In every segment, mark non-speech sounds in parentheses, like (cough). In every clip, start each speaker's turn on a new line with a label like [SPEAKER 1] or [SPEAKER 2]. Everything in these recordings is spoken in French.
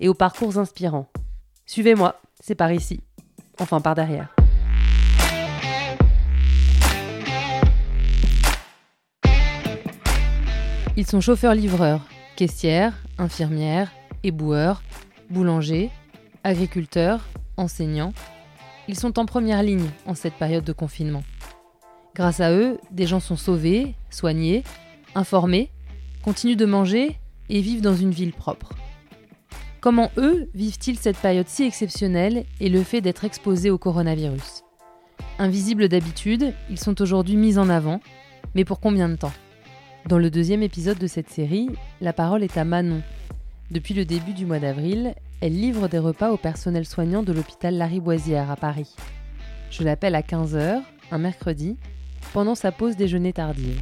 [SPEAKER 1] et aux parcours inspirants. Suivez-moi, c'est par ici. Enfin, par derrière. Ils sont chauffeurs-livreurs, caissières, infirmières, éboueurs, boulangers, agriculteurs, enseignants. Ils sont en première ligne en cette période de confinement. Grâce à eux, des gens sont sauvés, soignés, informés, continuent de manger et vivent dans une ville propre. Comment eux vivent-ils cette période si exceptionnelle et le fait d'être exposés au coronavirus? Invisibles d'habitude, ils sont aujourd'hui mis en avant, mais pour combien de temps? Dans le deuxième épisode de cette série, la parole est à Manon. Depuis le début du mois d'avril, elle livre des repas au personnel soignant de l'hôpital Lariboisière à Paris. Je l'appelle à 15h, un mercredi, pendant sa pause déjeuner tardive.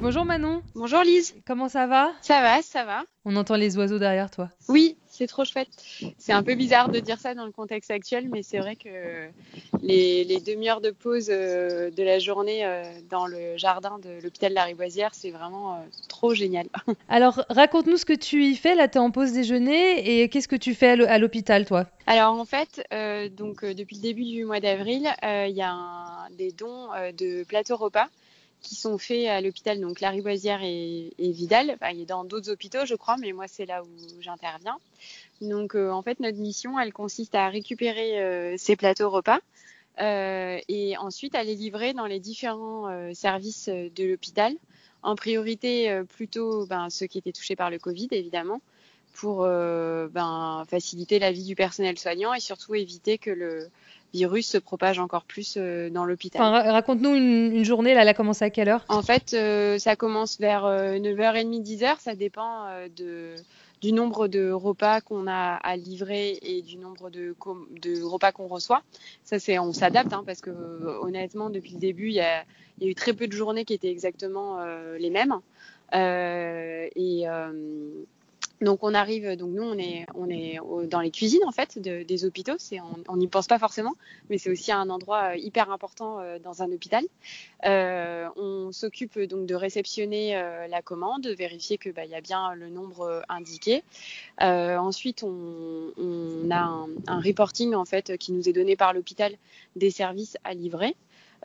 [SPEAKER 1] Bonjour Manon.
[SPEAKER 2] Bonjour Lise.
[SPEAKER 1] Comment ça va?
[SPEAKER 2] Ça va, ça va.
[SPEAKER 1] On entend les oiseaux derrière toi.
[SPEAKER 2] Oui, c'est trop chouette. C'est un peu bizarre de dire ça dans le contexte actuel, mais c'est vrai que les, demi-heures de pause euh, de la journée euh, dans le jardin de l'hôpital Lariboisière, c'est vraiment euh, trop génial. (laughs)
[SPEAKER 1] Alors, raconte-nous ce que tu y fais. Là, tu es en pause déjeuner et qu'est-ce que tu fais à l'hôpital, toi?
[SPEAKER 2] Alors, en fait, donc, depuis le début du mois d'avril, il y a des dons de plateaux repas qui sont faits à l'hôpital, donc Lariboisière et, Vidal. Enfin, il est dans d'autres hôpitaux, je crois, mais moi, c'est là où j'interviens. Donc, euh, en fait, notre mission, elle consiste à récupérer euh, ces plateaux repas euh, et ensuite à les livrer dans les différents services de l'hôpital. En priorité, plutôt ben, ceux qui étaient touchés par le Covid, évidemment, pour ben, faciliter la vie du personnel soignant et surtout éviter que le, virus se propage encore plus euh, dans l'hôpital.
[SPEAKER 1] raconte-nous une, journée, là, elle a commencé à quelle heure?
[SPEAKER 2] En fait, euh, ça commence vers 9h30, euh, 10h, ça dépend de, du nombre de repas qu'on a à livrer et du nombre de, de repas qu'on reçoit. Ça, c'est, on s'adapte, hein, parce que honnêtement, depuis le début, il y a, y a, eu très peu de journées qui étaient exactement les mêmes. et donc on arrive, donc nous on est, on est dans les cuisines en fait des hôpitaux. C'est, on n'y pense pas forcément, mais c'est aussi un endroit euh, hyper important euh, dans un hôpital. Euh, on s'occupe donc de réceptionner la commande, de vérifier que bah, y a bien le nombre indiqué. ensuite on, on a un, un, reporting en fait qui nous est donné par l'hôpital des services à livrer.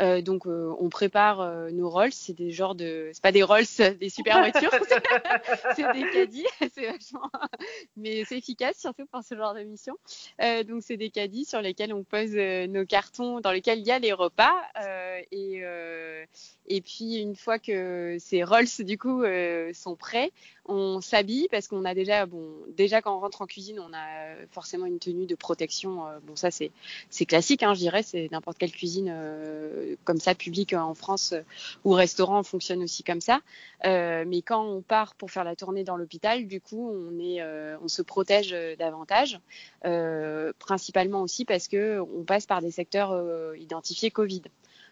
[SPEAKER 2] Euh, donc euh, on prépare euh, nos Rolls, c'est des genres de, c'est pas des Rolls, (laughs) des super voitures, (laughs) c'est des caddies, (laughs) c'est vachement, mais c'est efficace surtout pour ce genre de mission. donc c'est des caddies sur lesquels on pose nos cartons, dans lesquels il y a les repas. Et et puis une fois que ces Rolls du coup sont prêts, on s'habille parce qu'on a déjà, bon, déjà quand on rentre en cuisine, on a forcément une tenue de protection. bon, ça c'est c'est classique, hein, je dirais, c'est n'importe quelle cuisine comme ça public en France euh, ou restaurant fonctionne aussi comme ça. Euh, mais quand on part pour faire la tournée dans l'hôpital, du coup, on est, euh, on se protège davantage, principalement aussi parce que on passe par des secteurs identifiés Covid.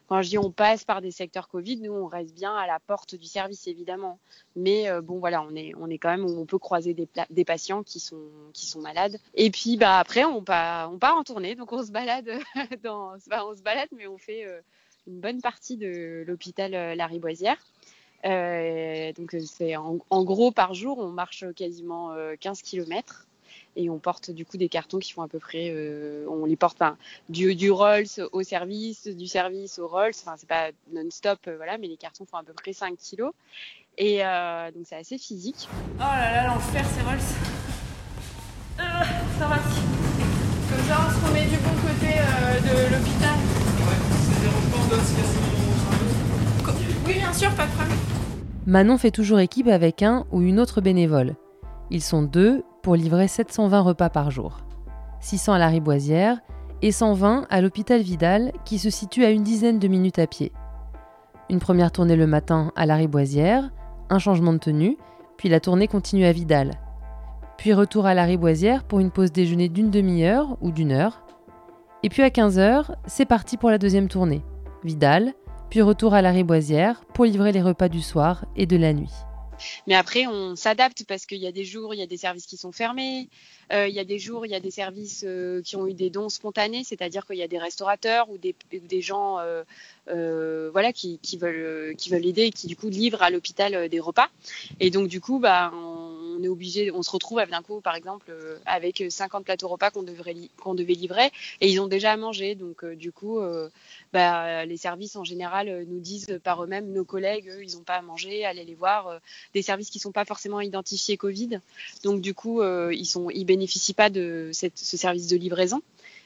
[SPEAKER 2] Quand je dis on passe par des secteurs Covid, nous on reste bien à la porte du service évidemment, mais euh, bon voilà, on est on est quand même on peut croiser des, patients qui sont qui sont malades. Et puis bah après on part on part en tournée, donc on se balade (laughs) dans on se balade mais on fait euh, une bonne partie de l'hôpital euh, Lariboisière. Euh, donc c'est en, en, gros par jour on marche quasiment 15 km et on porte du coup des cartons qui font à peu près, euh, on les porte enfin, du, du Rolls au service, du service au Rolls, enfin c'est pas non-stop, euh, voilà, mais les cartons font à peu près 5 kilos. Et euh, donc c'est assez physique.
[SPEAKER 3] Oh là là, l'enfer ces Rolls. Euh, ça va. Comme ça on se remet du bon côté de l'hôpital. Ouais, c'est Oui bien sûr, pas de problème.
[SPEAKER 1] Manon fait toujours équipe avec un ou une autre bénévole. Ils sont deux pour livrer 720 repas par jour. 600 à la Riboisière et 120 à l'hôpital Vidal qui se situe à une dizaine de minutes à pied. Une première tournée le matin à la Riboisière, un changement de tenue, puis la tournée continue à Vidal. puis retour à la riboisière pour une pause déjeuner d'une demi-heure ou d'une heure. Et puis à 15h, c'est parti pour la deuxième tournée. Vidal, puis retour à la riboisière pour livrer les repas du soir et de la nuit.
[SPEAKER 2] Mais après, on s'adapte parce qu'il y a des jours, il y a des services qui sont fermés. Euh, il y a des jours, il y a des services euh, qui ont eu des dons spontanés, c'est-à-dire qu'il y a des restaurateurs ou des, gens euh, voilà, qui, qui, veulent, qui veulent aider et qui du coup livrent à l'hôpital des repas. Et donc du coup, bah, on est obligé, on se retrouve d'un coup, par exemple, avec 50 plateaux repas qu'on devait livrer et ils ont déjà à manger. Donc du coup, bah, les services en général nous disent par eux-mêmes, nos collègues, eux, ils n'ont pas à manger, allez les voir. des services qui sont pas forcément identifiés Covid. Donc du coup, ils sont, ils bénéficient pas de ce service de livraison.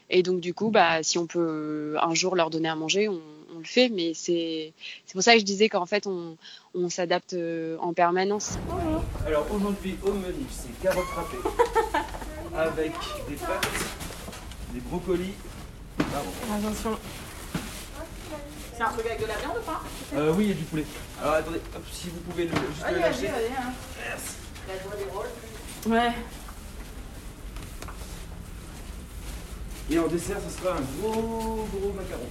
[SPEAKER 2] Et donc du coup, bah, si on peut un jour leur donner à manger, on, le fait. Mais c'est pour ça que je disais qu'en fait, on, on s'adapte euh, en permanence.
[SPEAKER 4] Alors aujourd'hui, au menu, c'est carottes râpées (laughs) avec des pâtes, des brocolis.
[SPEAKER 3] Attention. C'est un truc avec de la viande ou pas?
[SPEAKER 4] Euh, Oui, il y a du poulet. Alors attendez, hop, si vous pouvez le, juste le lâcher.
[SPEAKER 3] Hein.
[SPEAKER 4] Merci.
[SPEAKER 3] Ouais.
[SPEAKER 4] Et en dessert, ce sera un gros, gros macaron.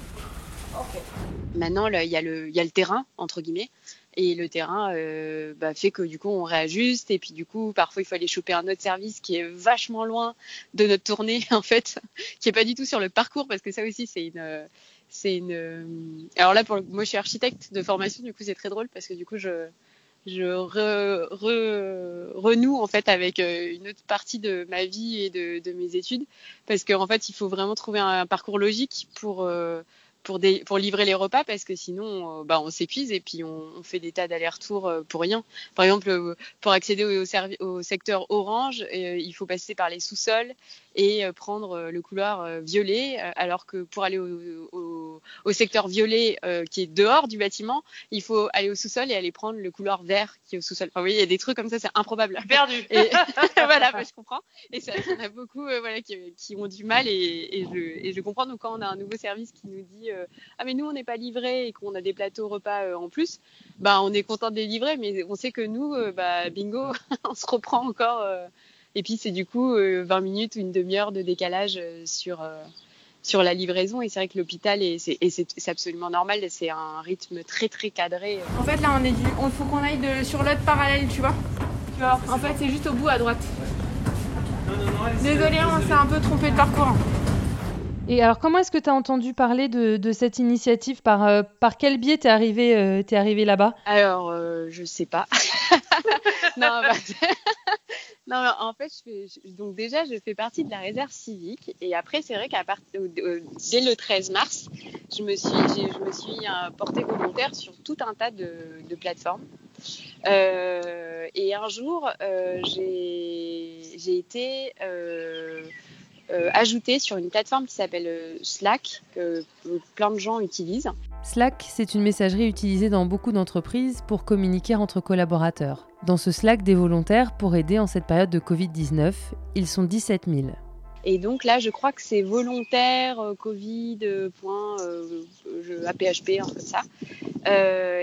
[SPEAKER 2] Maintenant, il y, a le, y a le terrain, entre guillemets. Et le terrain euh, bah, fait que du coup, on réajuste. Et puis du coup, parfois, il faut aller choper un autre service qui est vachement loin de notre tournée, (laughs) en fait, qui est pas du tout sur le parcours, parce que ça aussi, c'est une... C'est une. Alors là, pour moi, je suis architecte de formation, du coup, c'est très drôle parce que du coup, je, je renoue en fait avec euh, une autre partie de ma vie et de, de mes études parce qu'en fait il faut vraiment trouver un, parcours logique pour euh, pour, livrer les repas parce que sinon euh, bah, on s'épuise et puis on, fait des tas d'allers-retours pour rien. Par exemple, pour accéder au, secteur orange, il faut passer par les sous-sols et prendre le couloir violet alors que pour aller au, au secteur violet qui est dehors du bâtiment, il faut aller au sous-sol et aller prendre le couloir vert qui est au sous-sol. Enfin, oui, il y a des trucs comme ça, c'est improbable.
[SPEAKER 3] Perdu.
[SPEAKER 2] Et, (laughs) (laughs) voilà, bah, je comprends. Et ça, il y en a beaucoup euh, voilà, qui, qui, ont du mal et, et, je, et je comprends. Donc, quand on a un nouveau service qui nous dit euh, Ah, mais nous, on n'est pas livré et qu'on a des plateaux repas euh, en plus, bah, on est content de les livrer, mais on sait que nous, euh, bah, bingo, (laughs) on se reprend encore. Euh, et puis, c'est du coup 20 minutes ou une demi-heure de décalage sur sur la livraison. Et c'est vrai que l'hôpital, et c'est absolument normal, c'est un rythme très très cadré.
[SPEAKER 3] En fait, là, on est du, on faut qu'on aille de, sur l'autre parallèle, tu vois. Tu vois, en fait, c'est juste au bout à droite.
[SPEAKER 4] Non, non, non,
[SPEAKER 3] Désolé, on s'est un peu trompé de parcours.
[SPEAKER 1] Et alors, comment est-ce que tu as entendu parler de, de cette initiative? Par, euh, par quel biais t'es arrivé, euh, es arrivé là-bas?
[SPEAKER 2] Alors, euh, je sais pas. (laughs) non, bah, (laughs) non, en fait, je fais, donc déjà, je fais partie de la réserve civique. Et après, c'est vrai qu'à partir dès le 13 mars, je me suis, je me suis portée volontaire sur tout un tas de, plateformes. Euh, et un jour, euh, j'ai été euh, euh, ajoutée sur une plateforme qui s'appelle Slack, que plein de gens utilisent.
[SPEAKER 1] Slack, c'est une messagerie utilisée dans beaucoup d'entreprises pour communiquer entre collaborateurs. Dans ce Slack des volontaires pour aider en cette période de Covid-19, ils sont 17 000.
[SPEAKER 2] Et donc là, je crois que c'est volontaire, euh, Covid, euh, point, euh, un peu ça.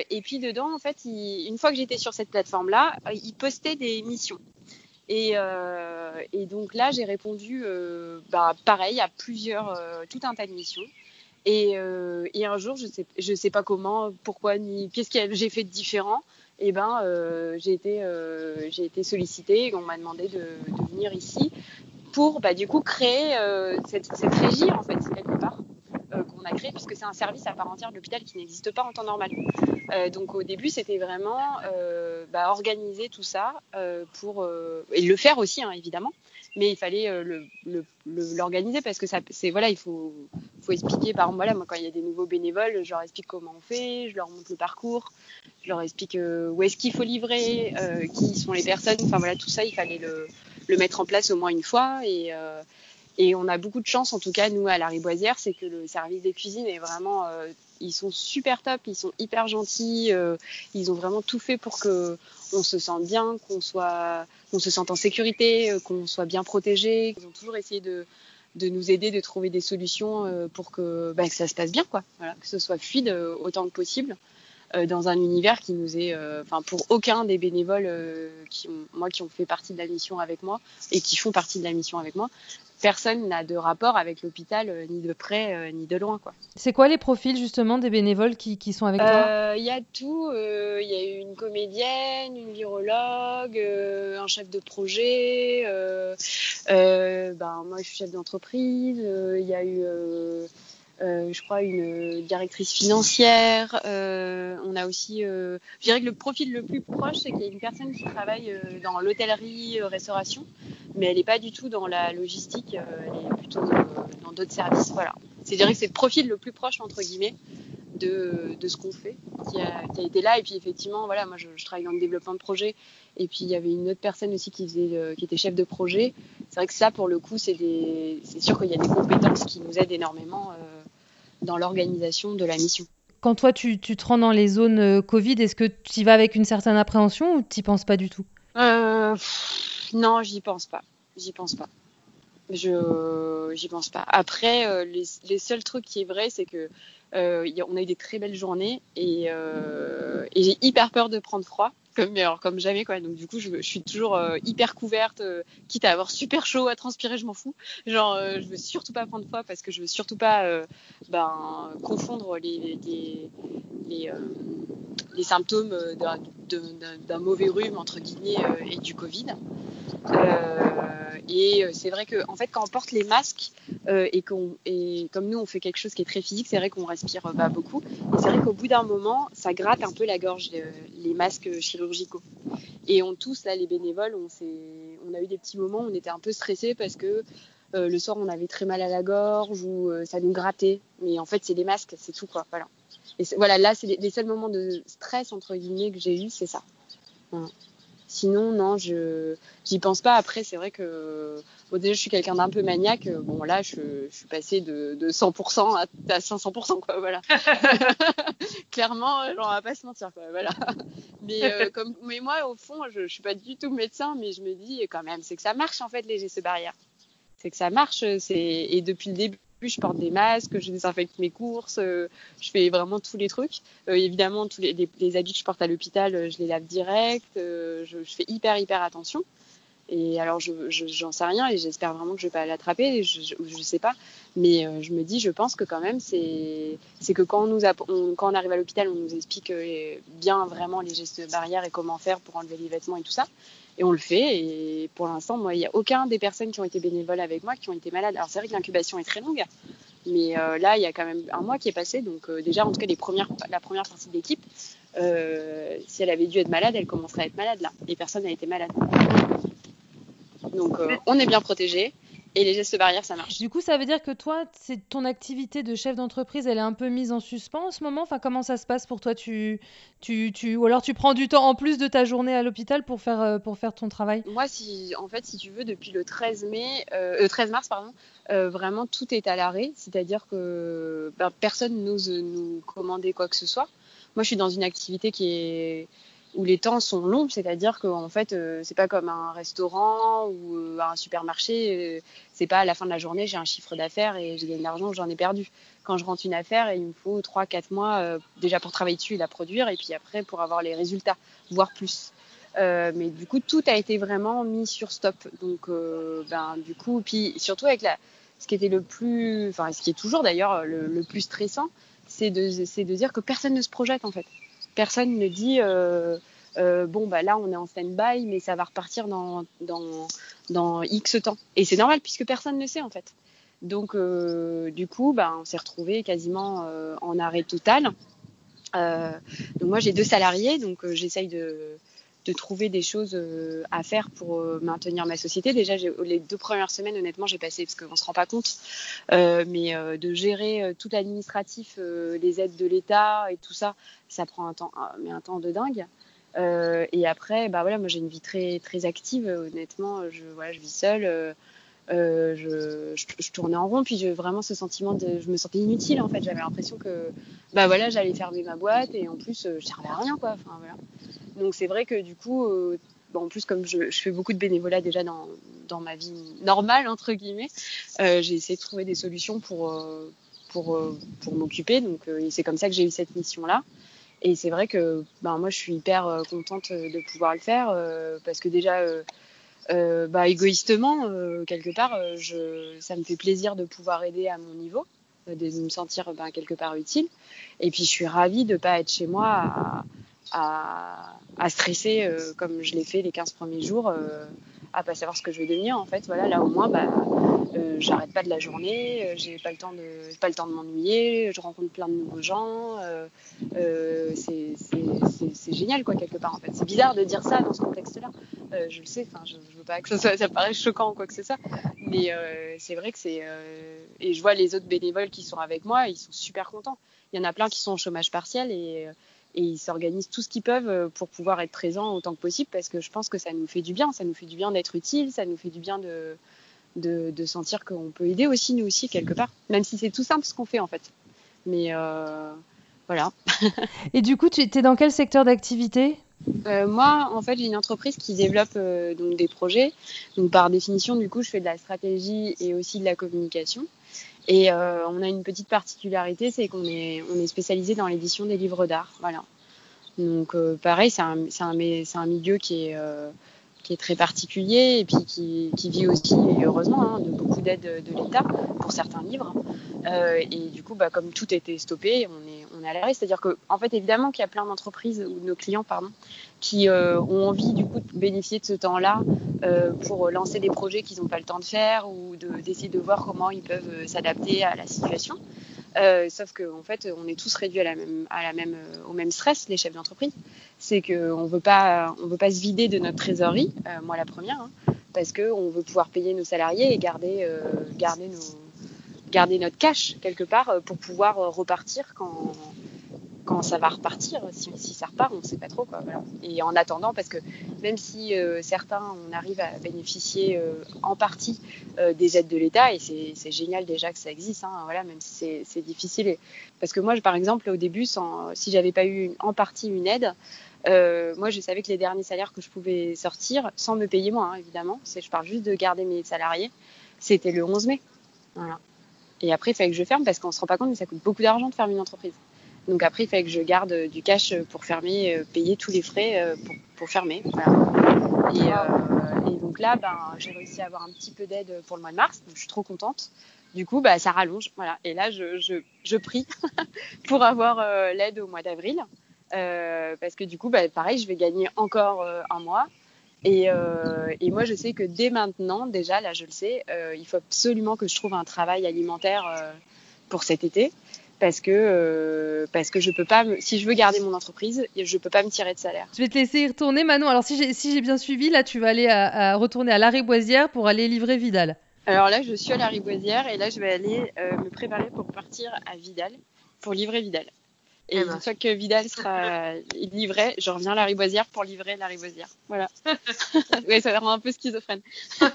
[SPEAKER 2] Et puis dedans, en fait, une fois que j'étais sur cette plateforme-là, ils postaient des missions. Et, donc là, j'ai répondu, bah, pareil, à plusieurs, tout un tas de missions. Et, et un jour, je sais, sais pas comment, pourquoi, ni qu'est-ce que j'ai fait de différent. Et ben, j'ai été, j'ai été sollicitée on m'a demandé de, venir ici pour bah, du coup créer euh, cette, régie en fait quelque part euh, qu'on a créé puisque c'est un service à part entière de l'hôpital qui n'existe pas en temps normal. Euh, donc au début c'était vraiment euh, bah, organiser tout ça euh, pour et le faire aussi hein, évidemment, mais il fallait l'organiser parce que c'est voilà il faut faut expliquer par exemple voilà moi quand il y a des nouveaux bénévoles je leur explique comment on fait, je leur montre le parcours, je leur explique où est-ce qu'il faut livrer, qui sont les personnes, enfin voilà tout ça il fallait le le mettre en place au moins une fois. Et, euh, et on a beaucoup de chance, en tout cas, nous, à la Riboisière, c'est que le service des cuisines est vraiment. Euh, ils sont super top, ils sont hyper gentils, euh, ils ont vraiment tout fait pour que on se sente bien, qu'on soit, se sente en sécurité, euh, qu'on soit bien protégé. Ils ont toujours essayé de, nous aider, de trouver des solutions euh, pour que, bah, que ça se passe bien, que ce soit fluide autant que possible. Dans un univers qui nous est, enfin pour aucun des bénévoles qui ont, moi qui ont fait partie de la mission avec moi et qui font partie de la mission avec moi, personne n'a de rapport avec l'hôpital, euh, ni de près, euh, ni de loin. quoi.
[SPEAKER 1] C'est quoi les profils justement des bénévoles qui, qui sont avec toi?
[SPEAKER 2] Euh, Il y a tout. Il y a une comédienne, une virologue, un chef de projet. ben, moi, je suis chef d'entreprise. Il y a eu euh, je crois, une directrice financière. Euh, on a aussi, euh, je dirais que le profil le plus proche, c'est qu'il y a une personne qui travaille dans l'hôtellerie, restauration, mais elle n'est pas du tout dans la logistique, elle est plutôt dans d'autres services. Voilà. C'est dire que c'est le profil le plus proche entre guillemets de, de ce qu'on fait, qui a, qui a, été là. Et puis effectivement, voilà, moi je, je, travaille dans le développement de projet. Et puis il y avait une autre personne aussi qui faisait, qui était chef de projet. C'est vrai que ça, pour le coup, c'est sûr qu'il y a des compétences qui nous aident énormément dans l'organisation de la mission.
[SPEAKER 1] Quand toi, tu, tu, te rends dans les zones euh, Covid, est-ce que tu y vas avec une certaine appréhension ou tu n'y penses pas du tout?
[SPEAKER 2] Euh, Non, j'y pense pas. J'y pense pas. Je j'y pense pas. Après, euh, les, les, seuls trucs qui est vrai, c'est que euh, on a eu des très belles journées et, euh, et j'ai hyper peur de prendre froid comme alors, comme jamais quoi. Donc du coup je, suis toujours euh, hyper couverte euh, quitte à avoir super chaud à transpirer je m'en fous. Genre euh, je veux surtout pas prendre froid parce que je veux surtout pas ben confondre les les, les, les symptômes d'un mauvais rhume entre guillemets et du Covid et c'est vrai que en fait quand on porte les masques et qu'on et comme nous on fait quelque chose qui est très physique c'est vrai qu'on respire pas beaucoup et c'est vrai qu'au bout d'un moment ça gratte un peu la gorge les masques chirurgicaux et on tous, là, les bénévoles, on, on a eu des petits moments où on était un peu stressés parce que euh, le soir, on avait très mal à la gorge ou euh, ça nous grattait. Mais en fait, c'est les masques, c'est tout, quoi. Voilà. Et voilà, là, c'est les, seuls moments de stress, entre guillemets, que j'ai eu, c'est ça. Sinon, non, je j'y pense pas. Après, c'est vrai que bon, déjà, je suis quelqu'un d'un peu maniaque. Bon, là, je, je suis passée de, de 100% à, à 500%, quoi. Voilà. (laughs) (laughs) Clairement, on va pas se mentir, quoi. Voilà. (laughs) Mais euh, comme, mais moi, au fond, je, je suis pas du tout médecin, mais je me dis quand même, c'est que ça marche en fait les gestes barrières. C'est que ça marche. C'est et depuis le début je porte des masques, je désinfecte mes courses, euh, je fais vraiment tous les trucs. Euh, évidemment, tous les, habits que je porte à l'hôpital, euh, je les lave direct. Je, fais hyper, hyper attention. Et alors, je, j'en sais rien et j'espère vraiment que je vais pas l'attraper. Je, je, sais pas, mais je me dis, je pense que quand même, c'est, que quand on arrive à l'hôpital, on nous explique bien vraiment les gestes barrières et comment faire pour enlever les vêtements et tout ça. Et on le fait. Et pour l'instant, moi, il n'y a aucun des personnes qui ont été bénévoles avec moi qui ont été malades. Alors c'est vrai que l'incubation est très longue, mais euh, là, il y a quand même un mois qui est passé. Donc euh, déjà, en tout cas, les premières, la première partie de l'équipe, euh, si elle avait dû être malade, elle commencerait à être malade là. Et personne n'a été malade. Donc on est bien protégé. Et les gestes barrières, ça marche.
[SPEAKER 1] Du coup, ça veut dire que toi, c'est ton activité de chef d'entreprise, elle est un peu mise en suspens en ce moment? Enfin, comment ça se passe pour toi? Tu, tu, tu, ou alors tu prends du temps en plus de ta journée à l'hôpital pour faire, euh, pour faire ton travail?
[SPEAKER 2] Moi, si, en fait, si tu veux, depuis le 13 mai, euh, 13 mars, pardon, euh, vraiment tout est à l'arrêt. C'est-à-dire que ben, personne n'ose nous commander quoi que ce soit. Moi, je suis dans une activité qui est où les temps sont longs, c'est-à-dire qu'en fait, euh, c'est pas comme un restaurant ou euh, un supermarché, euh, c'est pas à la fin de la journée, j'ai un chiffre d'affaires et j'ai gagné de l'argent j'en ai perdu. Quand je rentre une affaire, il me faut 3-4 mois déjà pour travailler dessus et la produire, et puis après pour avoir les résultats, voire plus. mais du coup, tout a été vraiment mis sur stop. Donc, ben, du coup, puis surtout avec la, ce qui était le plus, enfin, ce qui est toujours d'ailleurs le, le, plus stressant, c'est de, c'est de dire que personne ne se projette en fait personne ne dit euh, euh, bon bah là on est en stand-by mais ça va repartir dans, dans, dans X temps. Et c'est normal puisque personne ne sait en fait. Donc euh, du coup bah, on s'est retrouvé quasiment en arrêt total. donc moi j'ai deux salariés donc j'essaye de de trouver des choses euh, à faire pour euh, maintenir ma société. Déjà, les deux premières semaines, honnêtement, j'ai passé, parce qu'on ne se rend pas compte, euh, mais de gérer tout l'administratif, les aides de l'État et tout ça, ça prend un temps, mais un temps de dingue. et après, bah voilà, moi j'ai une vie très très active. Honnêtement, je voilà, je vis seule. je, je, tournais en rond, puis j'ai vraiment ce sentiment de, je me sentais inutile en fait. J'avais l'impression que, bah voilà, j'allais fermer ma boîte et en plus, je servais à rien quoi. Enfin voilà. Donc c'est vrai que du coup, euh, en plus comme je, fais beaucoup de bénévolat déjà dans, dans ma vie normale entre guillemets, euh, j'ai essayé de trouver des solutions pour euh, pour, pour m'occuper. Donc c'est comme ça que j'ai eu cette mission là. Et c'est vrai que ben, moi, je suis hyper contente de pouvoir le faire parce que déjà, bah, égoïstement, quelque part, ça me fait plaisir de pouvoir aider à mon niveau, de me sentir ben, quelque part utile. Et puis, je suis ravie de ne pas être chez moi à, à, à stresser comme je l'ai fait les 15 premiers jours à pas savoir ce que je vais devenir en fait. Voilà là au moins bah euh, j'arrête pas de la journée euh, j'ai pas le temps de pas le temps de m'ennuyer je rencontre plein de nouveaux gens euh, euh c'est génial quoi quelque part en fait. C'est bizarre de dire ça dans ce contexte là euh, je le sais enfin je, je, veux pas que ça, soit, ça paraisse choquant ou quoi que ce soit mais c'est vrai que c'est et je vois les autres bénévoles qui sont avec moi ils sont super contents. Il y en a plein qui sont au chômage partiel et et ils s'organisent tout ce qu'ils peuvent euh, pour pouvoir être présents autant que possible parce que je pense que ça nous fait du bien, ça nous fait du bien d'être utile, ça nous fait du bien de, de, de sentir qu'on peut aider aussi nous aussi quelque part, même si c'est tout simple ce qu'on fait en fait. Mais euh, voilà.
[SPEAKER 1] et du coup, tu es dans quel secteur d'activité?
[SPEAKER 2] Euh, moi, en fait, j'ai une entreprise qui développe euh, donc des projets. Donc, par définition, du coup, je fais de la stratégie et aussi de la communication. Et euh, on a une petite particularité, c'est qu'on est, on est spécialisé dans l'édition des livres d'art. Voilà. Donc euh, pareil, c'est un, un, un milieu qui est, euh, qui est très particulier et puis qui, qui vit aussi, et heureusement, hein, de beaucoup d'aide de l'État pour certains livres. Euh, et du coup, bah, comme tout été stoppé, on est, à l'arrêt. C'est-à-dire que, en fait, évidemment qu'il y a plein d'entreprises ou de nos clients, pardon, qui euh, ont envie du coup de bénéficier de ce temps-là euh, pour lancer des projets qu'ils n'ont pas le temps de faire ou de, d'essayer de voir comment ils peuvent euh, s'adapter à la situation. Sauf qu'en en fait, on est tous réduits la la au même stress, les chefs d'entreprise. C'est qu'on on veut pas se vider de notre trésorerie, moi la première, hein, parce qu'on veut pouvoir payer nos salariés et garder, garder, nos, garder notre cash quelque part pour pouvoir repartir quand, quand ça va repartir, si, ça repart, on ne sait pas trop. Quoi. Et en attendant, parce que même si euh, certains, on arrive à bénéficier euh, en partie euh, des aides de l'État, et c'est génial déjà que ça existe, hein, voilà, même si c'est difficile. Et, parce que moi, par exemple, au début, sans, si j'avais pas eu en partie une aide, euh, moi, je savais que les derniers salaires que je pouvais sortir, sans me payer moi, hein, évidemment, je parle juste de garder mes salariés, c'était le 11 mai. Voilà. Et après, il fallait que je ferme parce qu'on se rend pas compte, mais ça coûte beaucoup d'argent de fermer une entreprise. Donc après, il fallait que je garde du cash pour fermer, euh, payer tous les frais euh, pour, pour fermer. Voilà. Et, euh, et, donc là, ben, j'ai réussi à avoir un petit peu d'aide pour le mois de mars, donc je suis trop contente. Du coup, bah, ça rallonge. Voilà. Et là, je, je, je prie (laughs) pour avoir euh, l'aide au mois d'avril. Euh, parce que du coup, bah, pareil, je vais gagner encore euh, un mois. Et, euh, et, moi, je sais que dès maintenant, déjà, là, je le sais, euh, il faut absolument que je trouve un travail alimentaire euh, pour cet été. Parce que euh, parce que je peux pas me, si je veux garder mon entreprise je peux pas me tirer de salaire.
[SPEAKER 1] Je vais te laisser y retourner Manon. Alors si j'ai si bien suivi là tu vas aller à, à retourner à la Riboisière pour aller livrer Vidal.
[SPEAKER 2] Alors là je suis à la Riboisière et là je vais aller euh, me préparer pour partir à Vidal pour livrer Vidal et une fois que Vidal sera livré, je reviens à la Riboisière pour livrer la Riboisière. Voilà. oui, ça rend un peu schizophrène. (laughs) bah,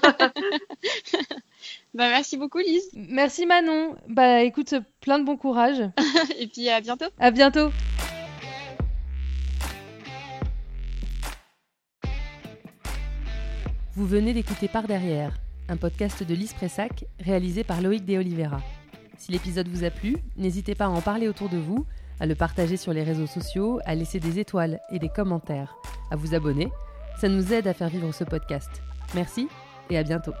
[SPEAKER 2] merci beaucoup, Lise.
[SPEAKER 1] Merci, Manon. Bah, écoute, plein de bon courage. (laughs)
[SPEAKER 2] Et puis, à bientôt.
[SPEAKER 1] À bientôt. Vous venez d'écouter Par Derrière, un podcast de Lise Pressac réalisé par Loïc De Oliveira. Si l'épisode vous a plu, n'hésitez pas à en parler autour de vous à le partager sur les réseaux sociaux, à laisser des étoiles et des commentaires, à vous abonner. Ça nous aide à faire vivre ce podcast. Merci et à bientôt.